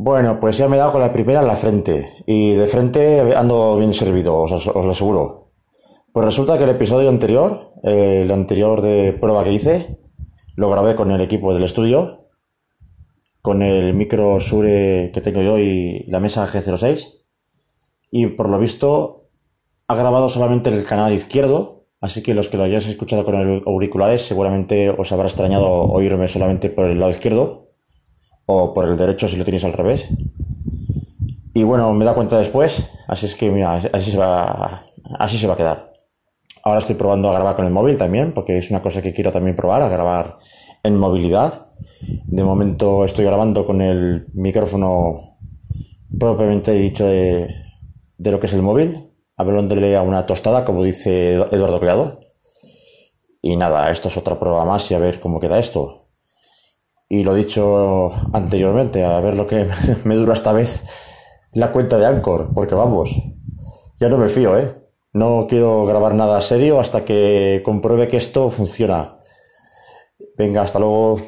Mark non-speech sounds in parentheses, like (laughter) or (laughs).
Bueno, pues ya me he dado con la primera en la frente. Y de frente ando bien servido, os, lo aseguro. Pues resulta que el episodio anterior, el anterior de prueba que hice, lo grabé con el equipo del estudio, con el micro Sure que tengo yo y la mesa G06. Y por lo visto ha grabado solamente el canal izquierdo, así que los que lo hayáis escuchado con auriculares seguramente os habrá extrañado oírme solamente por el lado izquierdo o por el derecho si lo tienes al revés. Y bueno, me da cuenta después, así es que mira, así se va, así se va a quedar. Ahora estoy probando a grabar con el móvil también, porque es una cosa que quiero también probar, a grabar en movilidad. De momento estoy grabando con el micrófono propiamente dicho de, lo que es el móvil, hablándole a una tostada, como dice Eduardo Criado. Y nada, esto es otra prueba más y a ver cómo queda esto. Y lo dicho anteriormente, a ver lo que (laughs) me dura esta vez la cuenta de Anchor, porque vamos, ya no me fío, ¿eh? No quiero grabar nada serio hasta que compruebe que esto funciona. Venga, hasta luego.